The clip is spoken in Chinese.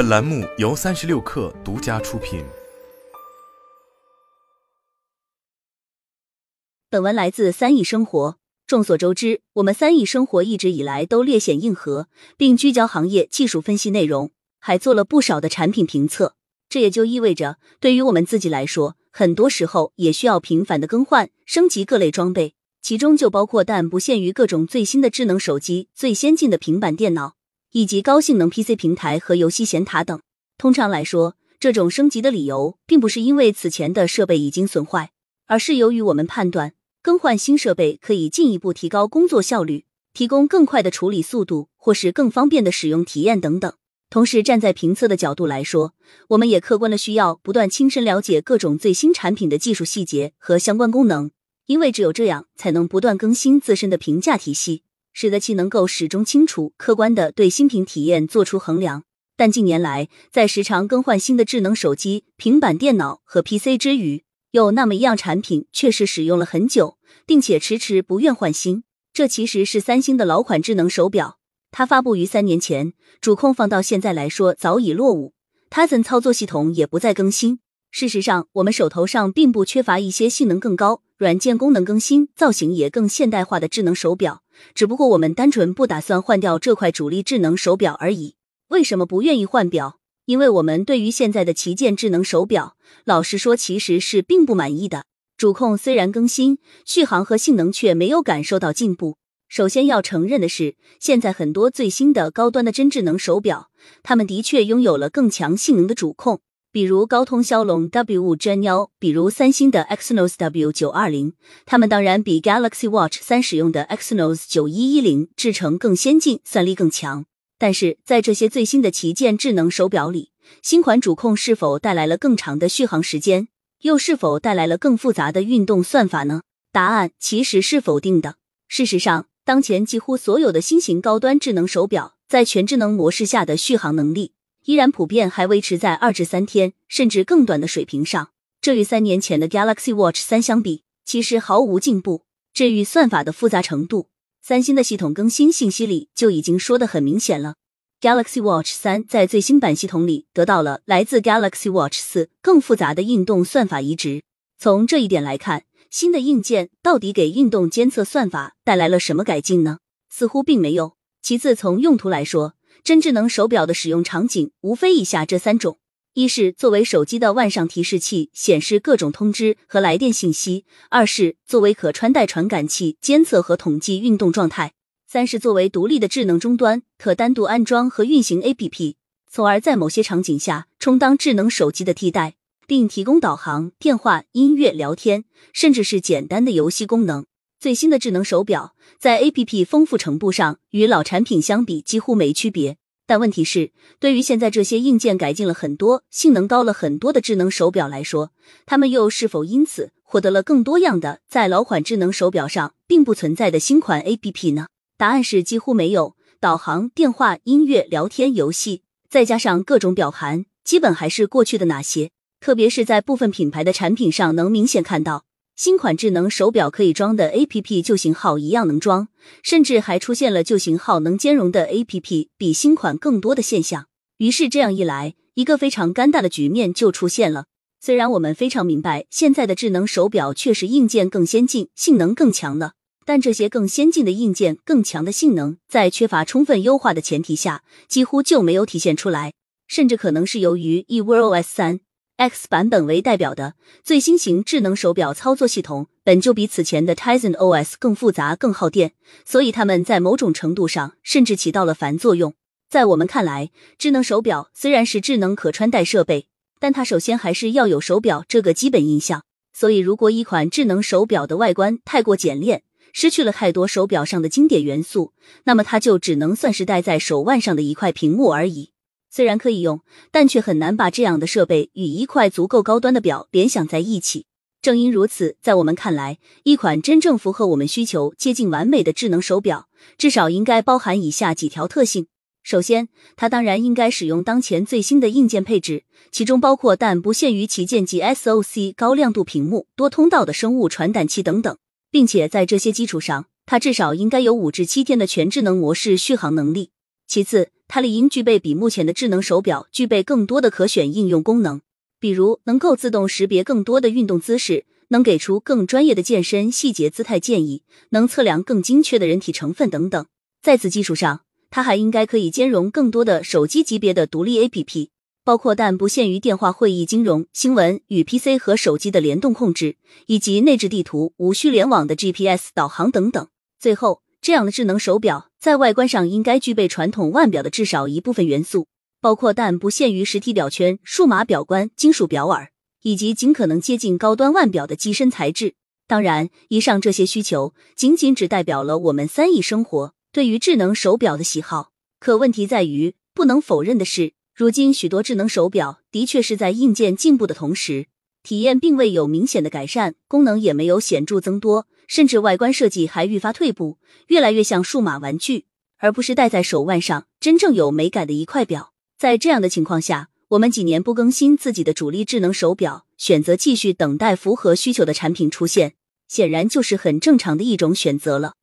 本栏目由三十六氪独家出品。本文来自三亿生活。众所周知，我们三亿生活一直以来都略显硬核，并聚焦行业技术分析内容，还做了不少的产品评测。这也就意味着，对于我们自己来说，很多时候也需要频繁的更换、升级各类装备，其中就包括但不限于各种最新的智能手机、最先进的平板电脑。以及高性能 PC 平台和游戏显卡等。通常来说，这种升级的理由并不是因为此前的设备已经损坏，而是由于我们判断更换新设备可以进一步提高工作效率，提供更快的处理速度，或是更方便的使用体验等等。同时，站在评测的角度来说，我们也客观的需要不断亲身了解各种最新产品的技术细节和相关功能，因为只有这样，才能不断更新自身的评价体系。使得其能够始终清楚、客观的对新品体验做出衡量。但近年来，在时常更换新的智能手机、平板电脑和 PC 之余，有那么一样产品确实使用了很久，并且迟迟不愿换新。这其实是三星的老款智能手表，它发布于三年前，主控放到现在来说早已落伍，Tizen 操作系统也不再更新。事实上，我们手头上并不缺乏一些性能更高、软件功能更新、造型也更现代化的智能手表。只不过我们单纯不打算换掉这块主力智能手表而已。为什么不愿意换表？因为我们对于现在的旗舰智能手表，老实说其实是并不满意的。主控虽然更新，续航和性能却没有感受到进步。首先要承认的是，现在很多最新的高端的真智能手表，它们的确拥有了更强性能的主控。比如高通骁龙 W 五 Gen 幺，比如三星的 Exynos W 九二零，它们当然比 Galaxy Watch 三使用的 Exynos 九一一零制成更先进，算力更强。但是在这些最新的旗舰智能手表里，新款主控是否带来了更长的续航时间，又是否带来了更复杂的运动算法呢？答案其实是否定的。事实上，当前几乎所有的新型高端智能手表在全智能模式下的续航能力。依然普遍还维持在二至三天，甚至更短的水平上。这与三年前的 Galaxy Watch 三相比，其实毫无进步。至于算法的复杂程度，三星的系统更新信息里就已经说的很明显了。Galaxy Watch 三在最新版系统里得到了来自 Galaxy Watch 四更复杂的运动算法移植。从这一点来看，新的硬件到底给运动监测算法带来了什么改进呢？似乎并没有。其次，从用途来说，真智能手表的使用场景无非以下这三种：一是作为手机的腕上提示器，显示各种通知和来电信息；二是作为可穿戴传感器，监测和统计运动状态；三是作为独立的智能终端，可单独安装和运行 APP，从而在某些场景下充当智能手机的替代，并提供导航、电话、音乐、聊天，甚至是简单的游戏功能。最新的智能手表在 A P P 丰富程度上与老产品相比几乎没区别，但问题是，对于现在这些硬件改进了很多、性能高了很多的智能手表来说，它们又是否因此获得了更多样的在老款智能手表上并不存在的新款 A P P 呢？答案是几乎没有。导航、电话、音乐、聊天、游戏，再加上各种表盘，基本还是过去的那些。特别是在部分品牌的产品上，能明显看到。新款智能手表可以装的 A P P 旧型号一样能装，甚至还出现了旧型号能兼容的 A P P 比新款更多的现象。于是这样一来，一个非常尴尬的局面就出现了。虽然我们非常明白现在的智能手表确实硬件更先进、性能更强了，但这些更先进的硬件、更强的性能，在缺乏充分优化的前提下，几乎就没有体现出来，甚至可能是由于 e w o S 三。X 版本为代表的最新型智能手表操作系统本就比此前的 Tizen OS 更复杂、更耗电，所以它们在某种程度上甚至起到了反作用。在我们看来，智能手表虽然是智能可穿戴设备，但它首先还是要有手表这个基本印象。所以，如果一款智能手表的外观太过简练，失去了太多手表上的经典元素，那么它就只能算是戴在手腕上的一块屏幕而已。虽然可以用，但却很难把这样的设备与一块足够高端的表联想在一起。正因如此，在我们看来，一款真正符合我们需求、接近完美的智能手表，至少应该包含以下几条特性：首先，它当然应该使用当前最新的硬件配置，其中包括但不限于旗舰级 SOC 高亮度屏幕、多通道的生物传感器等等，并且在这些基础上，它至少应该有五至七天的全智能模式续航能力。其次，它理应具备比目前的智能手表具备更多的可选应用功能，比如能够自动识别更多的运动姿势，能给出更专业的健身细节姿态建议，能测量更精确的人体成分等等。在此基础上，它还应该可以兼容更多的手机级别的独立 APP，包括但不限于电话会议、金融、新闻与 PC 和手机的联动控制，以及内置地图、无需联网的 GPS 导航等等。最后。这样的智能手表在外观上应该具备传统腕表的至少一部分元素，包括但不限于实体表圈、数码表冠、金属表耳，以及尽可能接近高端腕表的机身材质。当然，以上这些需求仅仅只代表了我们三亿生活对于智能手表的喜好。可问题在于，不能否认的是，如今许多智能手表的确是在硬件进步的同时。体验并未有明显的改善，功能也没有显著增多，甚至外观设计还愈发退步，越来越像数码玩具，而不是戴在手腕上真正有美感的一块表。在这样的情况下，我们几年不更新自己的主力智能手表，选择继续等待符合需求的产品出现，显然就是很正常的一种选择了。